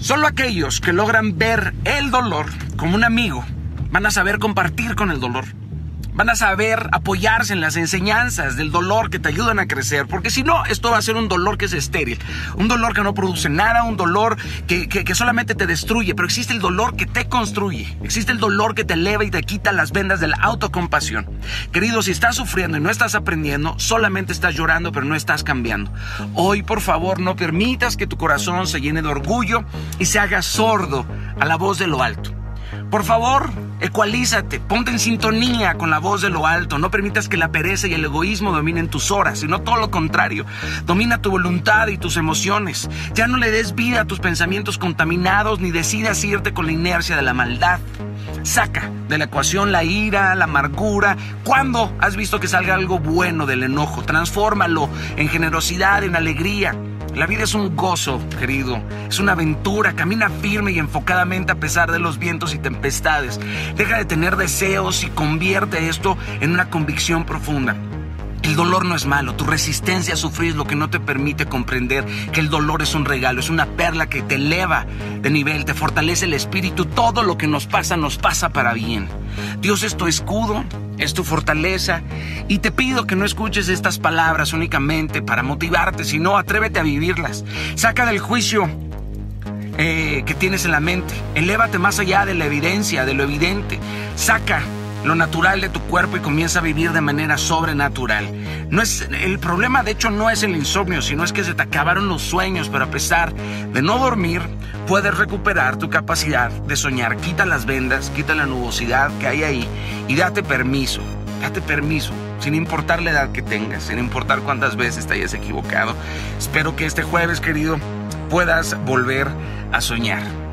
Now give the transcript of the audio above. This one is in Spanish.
Solo aquellos que logran ver el dolor como un amigo van a saber compartir con el dolor van a saber apoyarse en las enseñanzas del dolor que te ayudan a crecer, porque si no, esto va a ser un dolor que es estéril, un dolor que no produce nada, un dolor que, que, solamente te destruye, pero existe el dolor que te construye, existe el dolor que te eleva y te quita las vendas de la autocompasión. Querido, si estás sufriendo y no estás aprendiendo, solamente estás llorando, pero no estás cambiando. Hoy, por favor, no permitas que tu corazón se llene de orgullo y se haga sordo a la voz de lo alto. Por favor, ecualízate, ponte en sintonía con la voz de lo alto, no permitas que la pereza y el egoísmo dominen tus horas, sino todo lo contrario, domina tu voluntad y tus emociones. Ya no le des vida a tus pensamientos contaminados ni decidas irte con la inercia de la maldad. Saca de la ecuación la ira, la amargura. ¿Cuándo has visto que salga algo bueno del enojo? Transfórmalo en generosidad, en alegría. La vida es un gozo, querido. Es una aventura. Camina firme y enfocadamente a pesar de los vientos y tempestades. Deja de tener deseos y convierte esto en una convicción profunda. El dolor no es malo, tu resistencia a sufrir es lo que no te permite comprender que el dolor es un regalo, es una perla que te eleva de nivel, te fortalece el espíritu, todo lo que nos pasa nos pasa para bien. Dios es tu escudo, es tu fortaleza y te pido que no escuches estas palabras únicamente para motivarte, sino atrévete a vivirlas. Saca del juicio eh, que tienes en la mente, elévate más allá de la evidencia, de lo evidente. Saca lo natural de tu cuerpo y comienza a vivir de manera sobrenatural. No es, el problema de hecho no es el insomnio, sino es que se te acabaron los sueños, pero a pesar de no dormir, puedes recuperar tu capacidad de soñar. Quita las vendas, quita la nubosidad que hay ahí y date permiso, date permiso, sin importar la edad que tengas, sin importar cuántas veces te hayas equivocado. Espero que este jueves, querido, puedas volver a soñar.